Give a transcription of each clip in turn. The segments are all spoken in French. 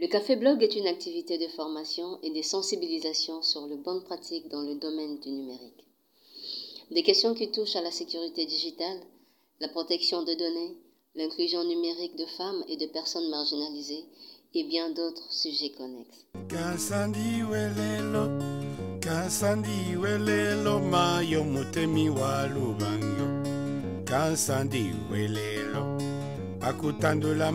Le Café Blog est une activité de formation et de sensibilisation sur les bonnes pratiques dans le domaine du numérique. Des questions qui touchent à la sécurité digitale, la protection de données, l'inclusion numérique de femmes et de personnes marginalisées et bien d'autres sujets connexes. Pakutandula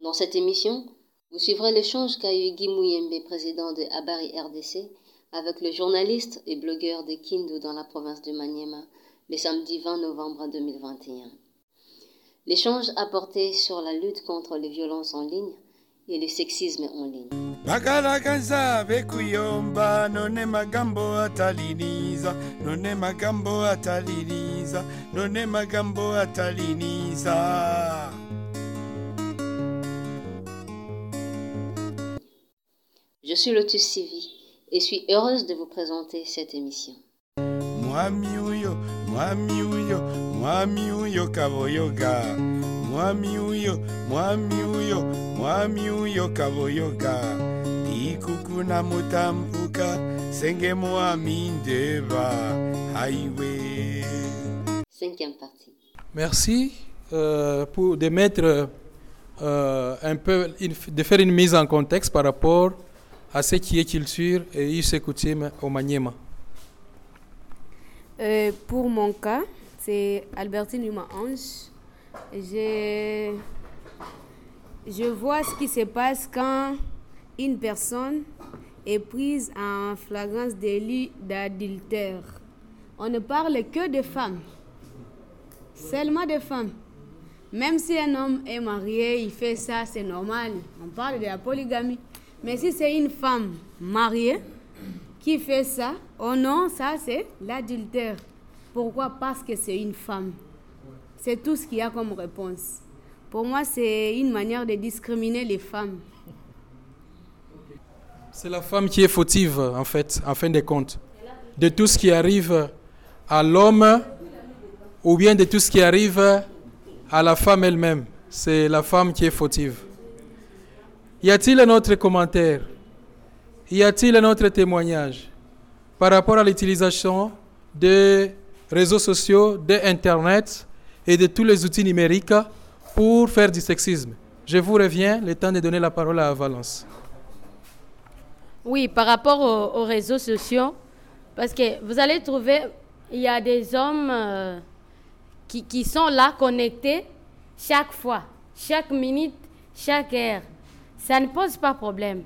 Dans cette émission, vous suivrez l'échange qu'a eu Guy Mouyembe, président de Abari RDC, avec le journaliste et blogueur de Kindu dans la province de Maniema, le samedi 20 novembre 2021. L'échange a porté sur la lutte contre les violences en ligne et le sexisme en ligne. bakalakaza bekuyomba none magambo ataliniza none magambo ataliniza none magambo ataliniza Je suis Lotus Sivi et suis heureuse de vous présenter cette émission. mwami uyo mwami uyo mwami uyo kaboyoga mwami uyo mwami uyo mwami uyo kaboyoga ikukuna mutambuka senge mwami ndeba highway Cinquième partie. Merci euh, pour de mettre euh, un peu, de faire une mise en contexte par rapport à ce qui est culture et us et coutumes au Maniema. Euh, pour mon cas, c'est Albertine Yuma Ange. Je, je vois ce qui se passe quand une personne est prise en flagrance délit d'adultère. On ne parle que de femmes, seulement de femmes. Même si un homme est marié, il fait ça, c'est normal. On parle de la polygamie. Mais si c'est une femme mariée, qui fait ça, oh non, ça c'est l'adultère. Pourquoi? Parce que c'est une femme. C'est tout ce qu'il y a comme réponse. Pour moi, c'est une manière de discriminer les femmes. C'est la femme qui est fautive, en fait, en fin de compte, de tout ce qui arrive à l'homme ou bien de tout ce qui arrive à la femme elle-même. C'est la femme qui est fautive. Y a-t-il un autre commentaire? Y a-t-il un autre témoignage par rapport à l'utilisation des réseaux sociaux, d'Internet et de tous les outils numériques pour faire du sexisme Je vous reviens, le temps de donner la parole à Valence. Oui, par rapport aux, aux réseaux sociaux, parce que vous allez trouver, il y a des hommes euh, qui, qui sont là connectés chaque fois, chaque minute, chaque heure. Ça ne pose pas problème.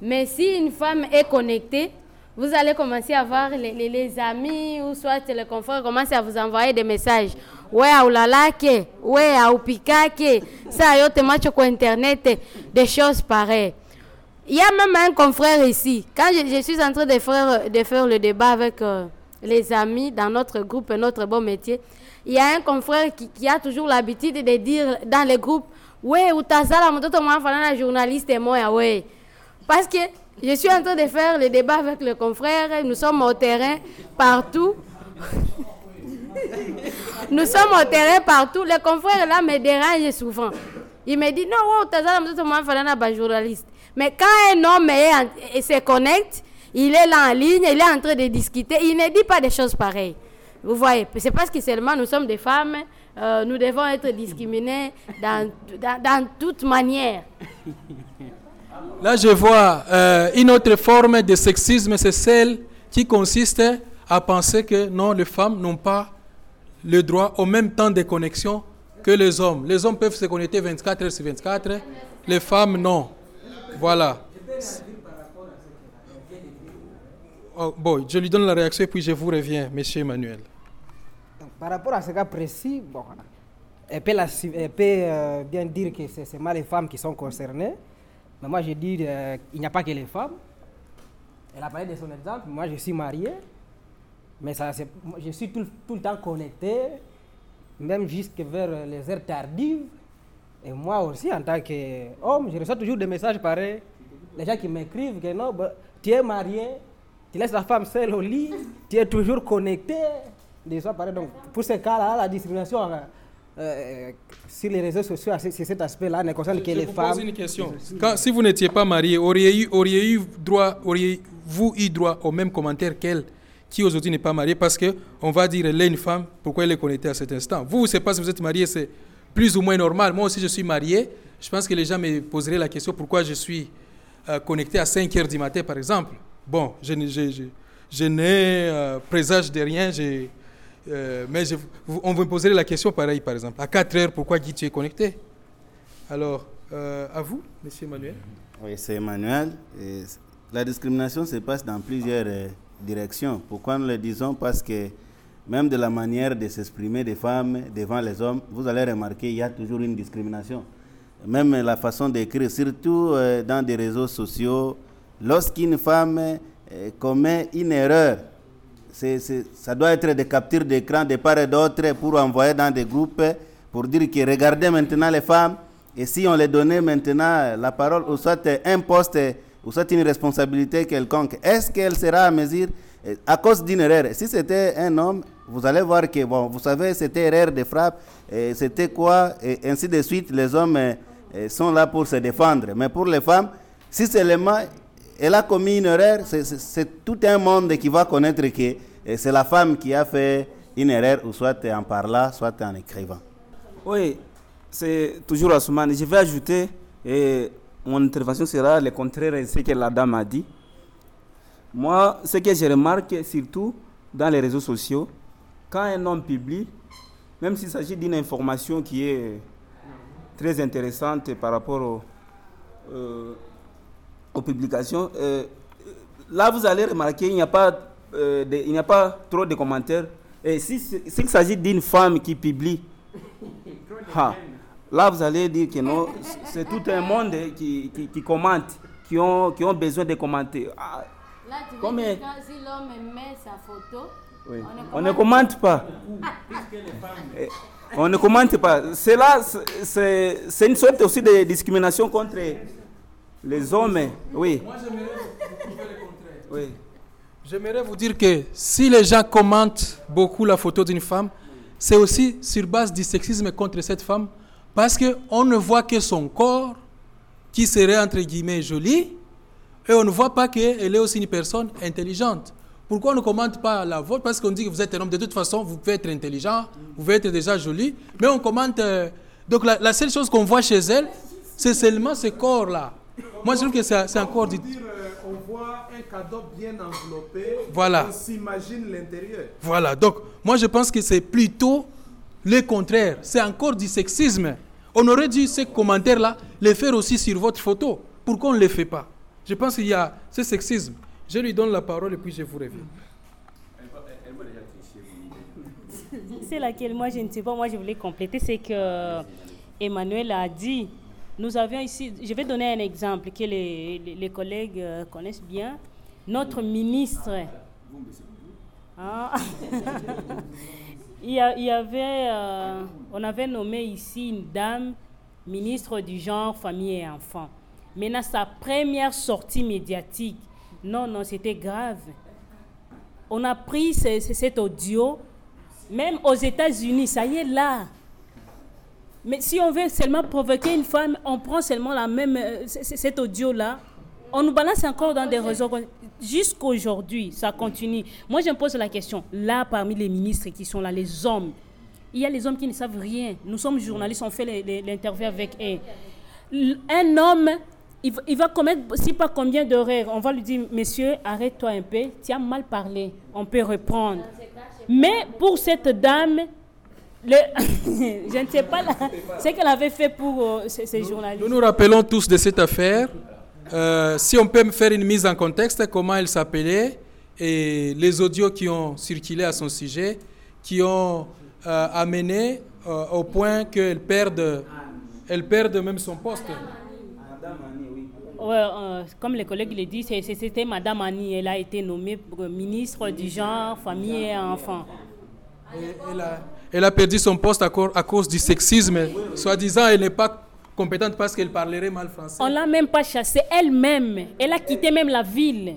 Mais si une femme est connectée, vous allez commencer à voir les, les- amis ou soit les confrères commencent à vous envoyer des messages. Ouais, aulalake, ouais, aupikake, ça yote macho kwa internet, des choses pareilles. Il y a même un confrère ici. Quand je, suis en train de faire, de faire le débat avec euh, les amis dans notre groupe, notre bon métier, il y a un confrère qui, qui a toujours l'habitude de dire dans les groupes, ouais, utazala mtoto mwana journaliste moya, ouais. Parce que je suis en train de faire le débat avec le confrère, nous sommes au terrain partout. Nous sommes au terrain partout. Le confrère là me dérange souvent. Il me dit non, fanana ba journaliste. Mais quand un homme est en- se connecte, il est là en ligne, il est en train de discuter, il ne dit pas des choses pareilles. Vous voyez, c'est parce que seulement nous sommes des femmes, euh, nous devons être discriminés dans, dans, dans toute manière. Là, je vois euh, une autre forme de sexisme, c'est celle qui consiste à penser que non, les femmes n'ont pas le droit au même temps de connexion que les hommes. Les hommes peuvent se connecter 24 heures sur 24, les femmes non. Voilà. Oh, bon, je lui donne la réaction et puis je vous reviens, monsieur Emmanuel. Par rapport à ce cas précis, bon, elle peut, la- elle peut, euh, bien dire que c'est seulement les femmes qui sont concernées. Mais moi, je dis euh, il n'y a pas que les femmes. Elle a parlé de son exemple. Moi, je suis marié. Mais ça, je suis tout, tout le temps connecté, même jusque vers les heures tardives. Et moi aussi, en tant qu'homme, je reçois toujours des messages pareils. les gens qui m'écrivent que non, bah, tu es marié, tu laisses la femme seule au lit, tu es toujours connecté. Des. Donc, pour ces cas-là, la discrimination euh, sur les réseaux sociaux, c'est cet aspect-là ne concerne que Je les vous femmes. pose une question. Quand- si vous n'étiez pas marié, auriez-vous auriez eu droit, auriez-vous eu droit au même commentaire qu'elle qui aujourd'hui n'est pas mariée? Parce que on va dire elle est une femme, pourquoi elle est connectée à cet instant? Vous, c'est pas si vous êtes marié, c'est plus ou moins normal. Moi aussi, je suis marié. Je pense que les gens me poseraient la question pourquoi je suis euh, connecté à 5 heures du matin, par exemple? Bon, je, n'ai- je, je, je n'ai euh, présage de rien, j'ai, euh, mais je- vous- on me poserait la question pareil, par exemple. À 4 heures, pourquoi Guy, tu es connecté? Alors, euh, à vous, monsieur Emmanuel. Oui, c'est Emmanuel. La discrimination se passe dans plusieurs euh, directions. Pourquoi nous le disons? Parce que même de la manière de s'exprimer des femmes devant les hommes, vous allez remarquer qu'il y a toujours une discrimination. Même la façon d'écrire, surtout dans des réseaux sociaux, lorsqu'une femme commet une erreur, ça doit être des captures d'écran de part et d'autre pour envoyer dans des groupes pour dire que regardez maintenant les femmes. Et si on les donnait maintenant la parole ou soit un poste ou soit une responsabilité quelconque, est-ce qu'elle sera à mesure? À cause d'une erreur. Si c'était un homme, vous allez voir que, bon, vous savez, c'était erreur de frappe, c'était quoi, et ainsi de suite, les hommes euh, sont là pour se défendre. Mais pour les femmes, si seulement elle a commis une erreur, c'est- tout un monde qui va connaître que euh, c'est la femme qui a fait une erreur, ou soit en parlant, soit en écrivant. Oui, c'est toujours Assoumane. Je vais ajouter, et mon intervention sera le contraire de ce que la dame a dit. Moi, ce que je remarque surtout dans les réseaux sociaux, quand un homme publie, même s'il s'agit d'une information qui est très intéressante par rapport au- euh, aux publications, euh, là vous allez remarquer qu'il n'y a pas, euh, de- il n'y a pas trop de commentaires. Et si s'il s'agit d'une femme qui publie, là vous allez dire que non, c'est tout un monde qui, qui, qui commente, qui ont, qui ont besoin de commenter. Ah, Là, tu veux Combien? dire quand si l'homme met sa photo, oui. on On ne ne commente pas. Eh, On ne commente pas. C'est là, c'est- c'est c'est une sorte aussi de discrimination contre les hommes. Oui. Moi, j'aimerais vous prouver le contraire. oui. J'aimerais vous dire que si les gens commentent beaucoup la photo d'une femme, c'est aussi sur base du sexisme contre cette femme, parce qu'on ne voit que son corps, qui serait entre guillemets joli, et on ne voit pas qu'elle est aussi une personne intelligente. Pourquoi on ne commente pas la vôtre? Parce qu'on dit que vous êtes un homme. De toute façon, vous pouvez être intelligent, vous pouvez être déjà joli, mais on commente. euh, donc la, la seule chose qu'on voit chez elle, c'est seulement ce corps-là. Moi, je trouve que c'est encore du. dire, euh, on voit un cadeau bien enveloppé. Voilà. On s'imagine l'intérieur. Voilà, donc moi je pense que c'est plutôt le contraire. C'est encore du sexisme. On aurait dû ces commentaires-là les faire aussi sur votre photo. Pourquoi on ne les fait pas Je pense qu'il y a ce sexisme. Je lui donne la parole et puis je vous reviens. C'est laquelle? Moi je ne sais pas, moi je voulais compléter, c'est que Emmanuel a dit, nous avions ici, je vais donner un exemple que les, les- collègues euh, connaissent bien, notre ministre. Ah. il, avait, euh, on avait nommé ici une dame ministre du genre, famille et enfants. Maintenant, sa première sortie médiatique, non, non, c'était grave. On a pris ce- cet audio, même aux États-Unis, ça y est là. Mais si on veut seulement provoquer une femme, on prend seulement la même, euh, cet audio-là, on nous balance encore dans des réseaux. Jusqu'aujourd'hui, ça continue. Moi, je me pose la question, là, parmi les ministres qui sont là, les hommes, il y a les hommes qui ne savent rien. Nous sommes journalistes, on fait l'interview avec eux. Un homme, il, va- il va commettre, si pas combien d'erreurs, on va lui dire, monsieur, arrête-toi un peu, tu as mal parlé, on peut reprendre. Mais pour cette dame, le, je ne sais pas la- ce qu'elle avait fait pour euh, ces, ces journalistes. Nous nous rappelons tous de cette affaire. Euh, si on peut me faire une mise en contexte, comment elle s'appelait et les audios qui ont circulé à son sujet, qui ont euh, amené euh, au point qu'elle perde, elle perde même son poste. Ouais, euh, comme les collègues l'ont dit, c'est- c'est- c'était Madame Annie. Elle a été nommée ministre du genre, famille et enfants. Et elle, a, elle a perdu son poste à, cause- du sexisme. Soi-disant, elle n'est pas compétente parce qu'elle parlerait mal français. On l'a même pas chassée elle-même. Elle a quitté même la ville.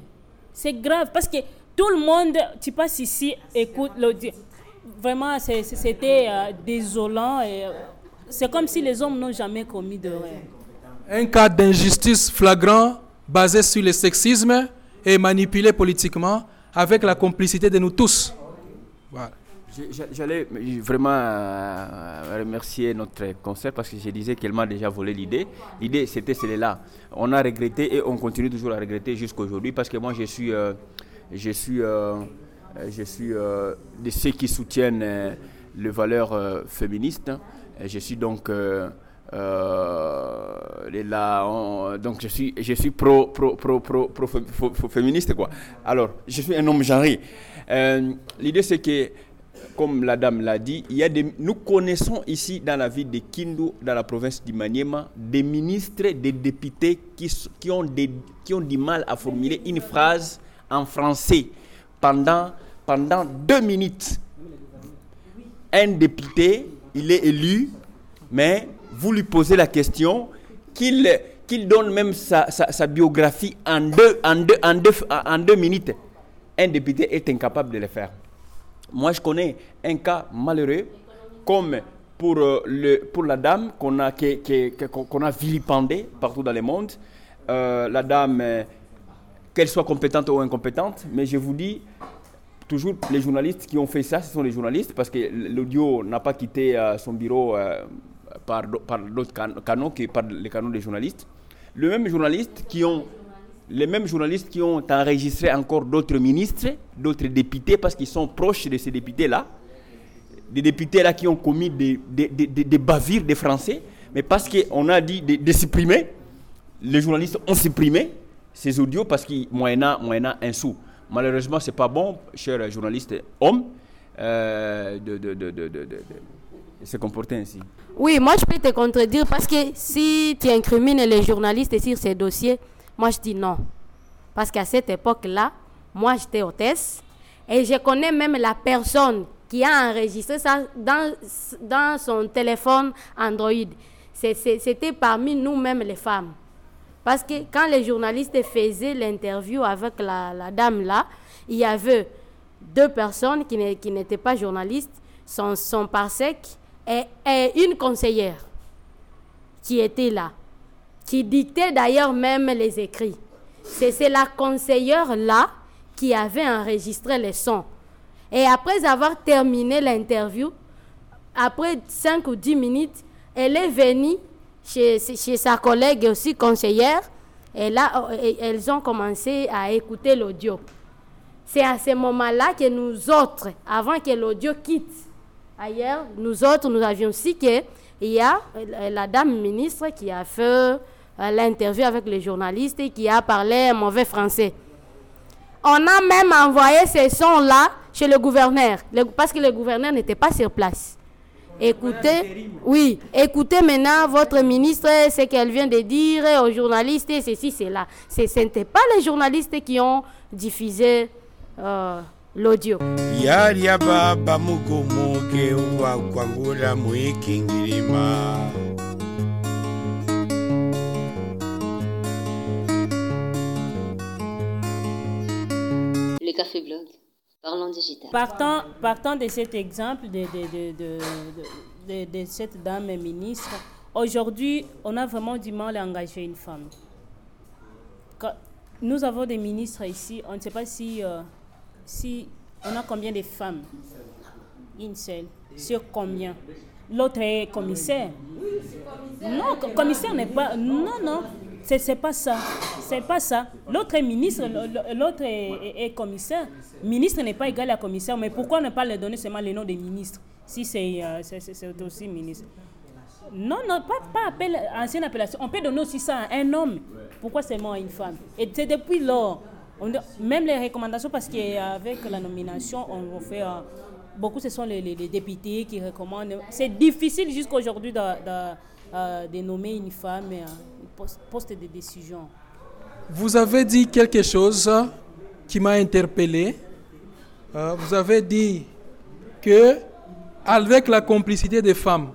C'est grave parce que tout le monde, tu passes ici, écoute l'audio. Vraiment, c'était euh, désolant. euh, C'est comme si les hommes n'ont jamais commis de rêve. Un cas d'injustice flagrant basé sur le sexisme et manipulé politiquement avec la complicité de nous tous. Voilà. J'allais vraiment euh, remercier notre concert parce que je disais qu'elle m'a déjà volé l'idée. L'idée, c'était celle-là. On a regretté et on continue toujours à regretter jusqu'à aujourd'hui parce que moi, je suis, euh, je suis, euh, je suis de ceux qui soutiennent les valeurs féministes. Je suis donc là, on- donc je suis, je suis pro, pro, pro, pro, pro- fé- fé- fé- féministe quoi. Alors, je suis un homme genré. L'idée c'est que, comme la dame l'a dit, il y a nous connaissons ici dans la ville de Kindu, dans la province du Maniema, des ministres, des députés qui, ont qui ont du mal à formuler une phrase en français pendant, pendant deux minutes un député, il est élu, mais vous lui posez la question, qu'il qu'il donne même sa, sa- sa biographie en deux, en, deux, en, deux, en deux minutes. Un député est incapable de le faire. Moi, je connais un cas malheureux, comme pour, euh, le, pour la dame qu'on a, qu'on a vilipendée partout dans le monde. Euh, la dame, euh, qu'elle soit compétente ou incompétente, mais je vous dis, toujours les journalistes qui ont fait ça, ce sont les journalistes, parce que l'audio n'a pas quitté son bureau par, par d'autres can- canaux que par les canaux des journalistes. Le même journaliste qui ont, les mêmes journalistes qui ont enregistré encore d'autres ministres, d'autres députés, parce qu'ils sont proches de ces députés-là, des députés là qui ont commis des, des, des- des- bavures des Français, mais parce qu'on a dit de, supprimer, les journalistes ont supprimé ces audios parce qu'ils moyennant, moyennant un sou. Malheureusement, ce n'est pas bon, chers journalistes hommes, euh, de- de- de se comporter ainsi. Oui, moi je peux te contredire parce que si tu incrimines les journalistes sur ces dossiers, moi je dis non. Parce qu'à cette époque-là, moi j'étais hôtesse et je connais même la personne qui a enregistré ça dans, dans son téléphone Android. C'était parmi nous-mêmes les femmes. Parce que quand les journalistes faisaient l'interview avec la, dame là, il y avait deux personnes qui n'étaient pas journalistes, son, parsec et une conseillère qui était là, qui dictait d'ailleurs même les écrits. C'est la conseillère là qui avait enregistré les sons. Et après avoir terminé l'interview, après 5 ou 10 minutes, elle est venue chez, chez sa collègue aussi conseillère. Et là, elles ont commencé à écouter l'audio. C'est à ce moment-là que nous autres, avant que l'audio quitte ailleurs, nous autres, nous avions su qu'il y a la dame ministre qui a fait l'interview avec les journalistes qui a parlé mauvais français. On a même envoyé ces sons-là chez le gouverneur, parce que le gouverneur n'était pas sur place. Écoutez, oui, écoutez maintenant votre ministre, ce qu'elle vient de dire aux journalistes, ceci, cela. Ce n'était pas les journalistes qui ont diffusé euh, l'audio. Yalya baba mugomoke wakwangula mwikingilima Le Café Blog. Parlons digital. Partant, partant de cet exemple de, de, de, de, de- de- de cette dame ministre, aujourd'hui, on a vraiment du mal à engager une femme. Quand- nous avons des ministres ici, on ne sait pas si, euh, si on a combien de femmes. Une seule. Sur combien? L'autre est commissaire. Non, co- commissaire n'est pas. Non, non, c'est pas ça. C'est pas ça. L'autre est ministre, l'autre est, commissaire. Ministre n'est pas égal à commissaire, mais pourquoi ne pas leur donner seulement le nom des ministres si c'est euh, c'est- aussi ministre? Non, non, pas, appel, ancienne appellation. On peut donner aussi ça à un homme. Pourquoi seulement à une femme? Et c'est depuis lors. même les recommandations, parce qu'avec la nomination, on, fait. euh, beaucoup, ce sont les, les- les députés qui recommandent. C'est difficile jusqu'à aujourd'hui de, euh, de nommer une femme à un poste, poste de décision. Vous avez dit quelque chose qui m'a interpellé. Euh, vous avez dit que avec la complicité des femmes,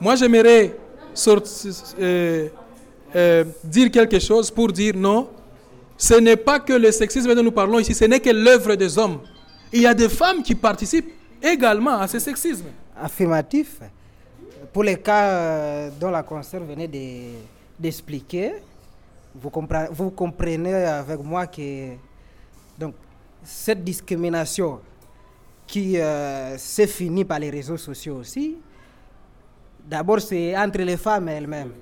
moi j'aimerais euh, euh, dire quelque chose pour dire non. Ce n'est pas que le sexisme dont nous parlons ici, ce n'est que l'œuvre des hommes. Il y a des femmes qui participent également à ce sexisme. Affirmatif. Pour les cas dont la concert venait d'expliquer, vous, comprenez, avec moi que donc, cette discrimination qui s'est finie par les réseaux sociaux aussi, D'abord, c'est entre les femmes elles-mêmes.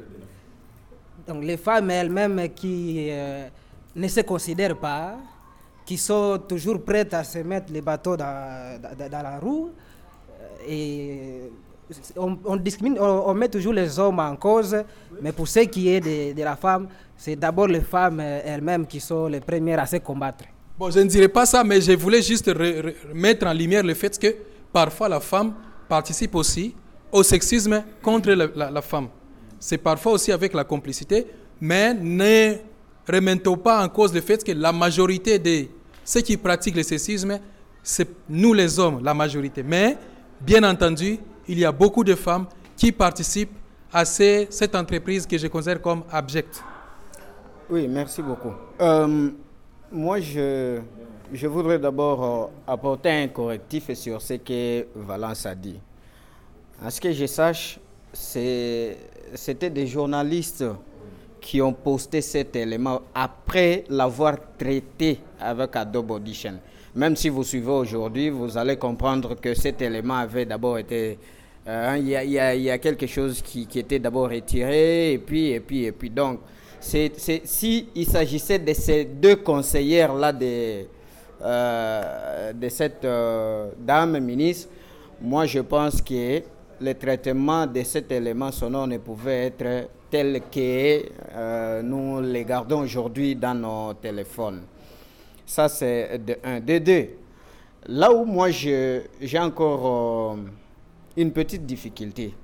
Donc, les femmes elles-mêmes qui euh, ne se considèrent pas, qui sont toujours prêtes à se mettre les bateaux dans, dans, la roue. Euh, et on, discrimine, on, met toujours les hommes en cause, mais pour ce qui est de, la femme, c'est d'abord les femmes euh, elles-mêmes qui sont les premières à se combattre. Bon, je ne dirais pas ça, mais je voulais juste mettre en lumière le fait que parfois la femme participe aussi au sexisme contre la, femme. C'est parfois aussi avec la complicité, mais ne remettons pas en cause le fait que la majorité de ceux qui pratiquent le sexisme, c'est nous les hommes, la majorité. Mais, bien entendu, il y a beaucoup de femmes qui participent à cette entreprise que je considère comme abjecte. Oui, merci beaucoup. Euh, moi, je, je voudrais d'abord euh, apporter un correctif sur ce que Valence a dit. À ce que je sache, c'était des journalistes qui ont posté cet élément après l'avoir traité avec Adobe Audition. Même si vous suivez aujourd'hui, vous allez comprendre que cet élément avait d'abord été... Euh, il y, a quelque chose qui, était d'abord retiré, et puis, et puis, et puis. Donc, c'est, s'il s'agissait de ces deux conseillères-là de, euh, de cette euh, dame ministre, moi je pense que le traitement de cet élément sonore ne pouvait être tel que nous les gardons aujourd'hui dans nos téléphones. Ça, c'est de un. De deux, là où moi j'ai encore une petite difficulté,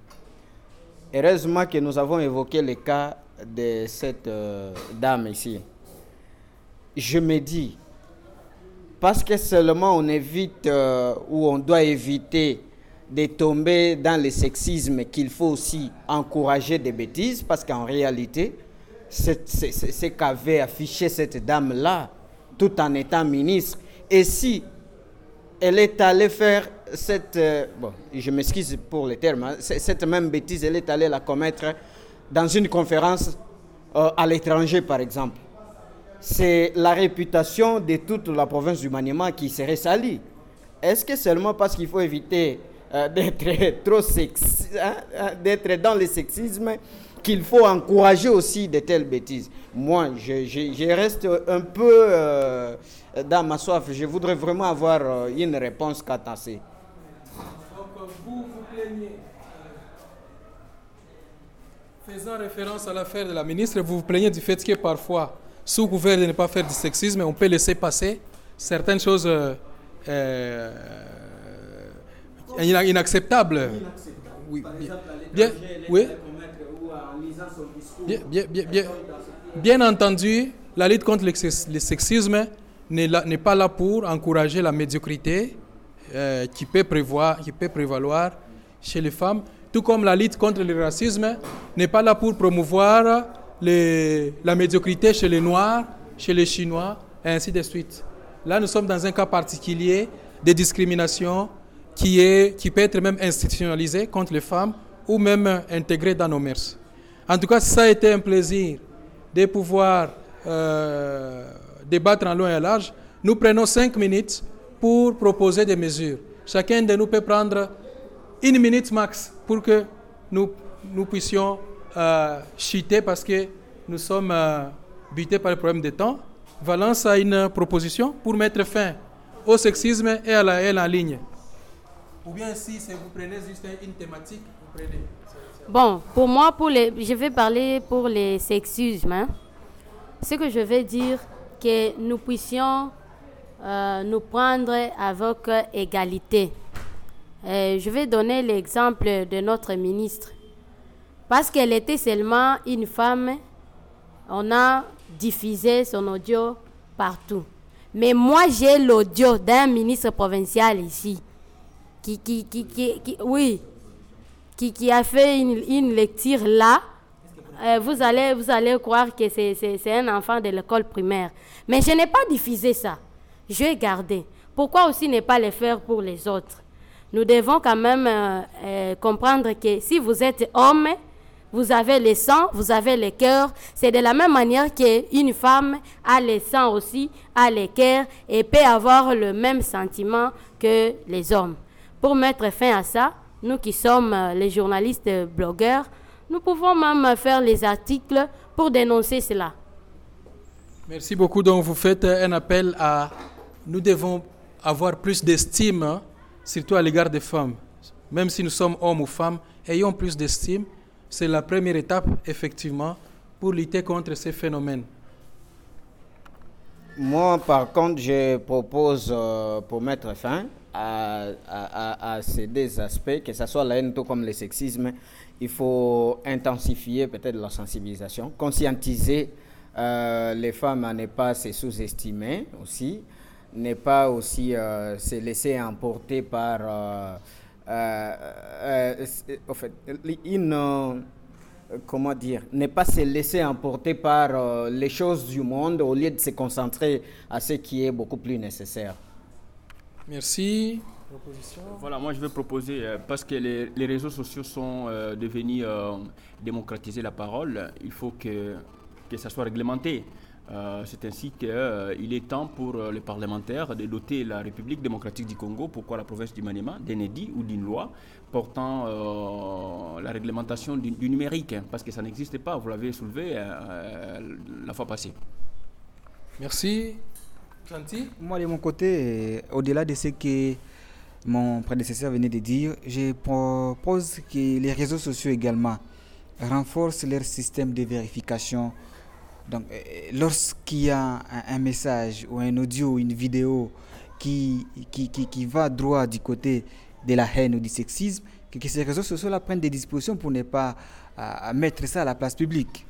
heureusement que nous avons évoqué le cas de cette euh, dame ici. Je me dis, parce que seulement on évite ou on doit éviter de tomber dans le sexisme qu'il faut aussi encourager des bêtises parce qu'en réalité, ce qu'avait affiché cette dame-là tout en étant ministre. Et si elle est allée faire cette... Euh, bon, je m'excuse pour le terme, hein, cette même bêtise, elle est allée la commettre dans une conférence euh, à l'étranger, par exemple. C'est la réputation de toute la province du Maniema qui serait salie. Est-ce que seulement parce qu'il faut éviter euh, d'être trop sexy, hein, hein, d'être dans le sexisme, qu'il faut encourager aussi de telles bêtises? Moi, je, reste un peu dans ma soif. Je voudrais vraiment avoir une réponse quant à ça. Vous vous plaignez, faisant référence à l'affaire de la ministre, vous vous plaignez du fait que parfois, sous couvert de ne pas faire du sexisme, on peut laisser passer certaines choses inacceptable. Oui, bien, oui. Bien, bien, bien, bien, entendu, la lutte contre le sexisme n'est pas là pour encourager la médiocrité euh, qui, peut prévoir, qui peut prévaloir chez les femmes, tout comme la lutte contre le racisme n'est pas là pour promouvoir la médiocrité chez les Noirs, chez les Chinois, et ainsi de suite. Là, nous sommes dans un cas particulier de discrimination qui, est, qui peut être même institutionnalisé contre les femmes ou même intégré dans nos mœurs. En tout cas, ça a été un plaisir de pouvoir euh, débattre en long et en large. Nous prenons cinq minutes pour proposer des mesures. Chacun de nous peut prendre une minute max pour que nous, nous puissions euh, chuter parce que nous sommes euh, butés par le problème de temps. Valence a une proposition pour mettre fin au sexisme et à la haine en ligne. Ou bien si vous prenez juste une thématique, vous prenez. Bon, pour moi, pour les, je vais parler pour les sexismes. Hein. Ce que je vais dire, que nous puissions euh, nous prendre avec égalité. Euh, je vais donner l'exemple de notre ministre. Parce qu'elle était seulement une femme, on a diffusé son audio partout. Mais moi, j'ai l'audio d'un ministre provincial ici qui, qui, qui, qui, oui, qui, qui a fait une, une lecture là, euh, vous, allez, vous allez croire que c'est- un enfant de l'école primaire. Mais je n'ai pas diffusé ça. Je vais garder. Pourquoi aussi ne pas le faire pour les autres? Nous devons quand même euh, euh, comprendre que si vous êtes homme, vous avez le sang, vous avez le cœur. C'est de la même manière qu'une femme a le sang aussi, a le cœur et peut avoir le même sentiment que les hommes. Pour mettre fin à ça, nous qui sommes euh, les journalistes blogueurs, nous pouvons même faire les articles pour dénoncer cela. Merci beaucoup. Donc, vous faites un appel à. Nous devons avoir plus d'estime, hein, surtout à l'égard des femmes. Même si nous sommes hommes ou femmes, ayons plus d'estime. C'est la première étape, effectivement, pour lutter contre ces phénomènes. Moi, par contre, je propose, euh, pour mettre fin à, à- ces deux aspects, que ce soit la haine tout comme le sexisme, il faut intensifier peut-être la sensibilisation, conscientiser euh, les femmes à ne pas se sous-estimer aussi, ne pas aussi euh, se laisser emporter par, euh, euh, euh, en fait, une... euh, comment dire, ne pas se laisser emporter par euh, les choses du monde au lieu de se concentrer à ce qui est beaucoup plus nécessaire. Merci. Voilà, moi je vais proposer, euh, parce que les, les réseaux sociaux sont euh, devenus euh, démocratiser la parole, il faut que, que ça soit réglementé. Euh, C'est ainsi qu'il est temps pour euh, les parlementaires de doter la République démocratique du Congo, pourquoi la province du Maniema, d'un édit ou d'une loi portant euh, la réglementation du, du numérique, hein, parce que ça n'existe pas, vous l'avez soulevé euh, euh, la fois passée. Merci. Gentil Moi, de mon côté, euh, au-delà de ce que mon prédécesseur venait de dire, je propose que les réseaux sociaux également renforcent leur système de vérification. Donc, euh, lorsqu'il y a un, message ou un audio ou une vidéo qui, qui, qui, qui va droit du côté de la haine ou du sexisme, que, que ces réseaux sociaux-là prennent des dispositions pour ne pas euh, mettre ça à la place publique.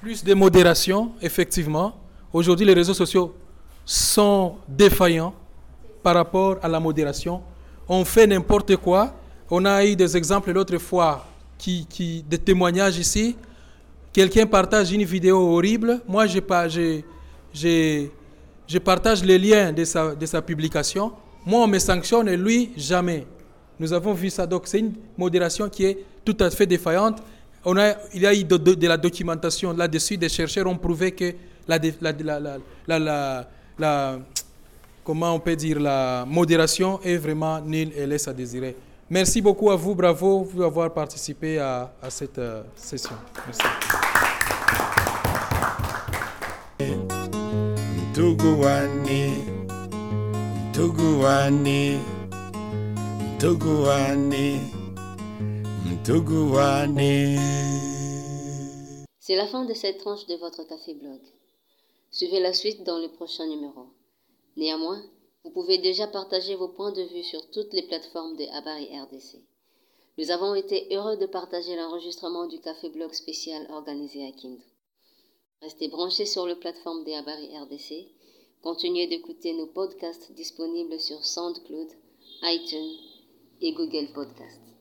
Plus de modération, effectivement. Aujourd'hui, les réseaux sociaux sont défaillants par rapport à la modération. On fait n'importe quoi. On a eu des exemples l'autre fois, qui, qui, des témoignages ici. Quelqu'un partage une vidéo horrible. Moi, je, pa- je, je, je partage les liens de sa, publication. Moi, on me sanctionne et lui, jamais. Nous avons vu ça. Donc, c'est une modération qui est tout à fait défaillante. Il y a eu de, la documentation là-dessus. Des chercheurs ont prouvé que la- comment on peut dire, la modération est vraiment nulle et laisse à désirer. Merci beaucoup à vous, bravo d'avoir participé à, à cette euh, session. Merci. Mtuguwani, Mtuguwani, Mtuguwani, Mtuguwani. C'est la fin de cette tranche de votre Café Blog. Suivez la suite dans le prochain numéro. Néanmoins, vous pouvez déjà partager vos points de vue sur toutes les plateformes de Habari RDC. Nous avons été heureux de partager l'enregistrement du Café Blog spécial organisé à Kindu. Restez branchés sur la plateforme des Habari RDC. Continuez d'écouter nos podcasts disponibles sur SoundCloud, iTunes et Google Podcasts.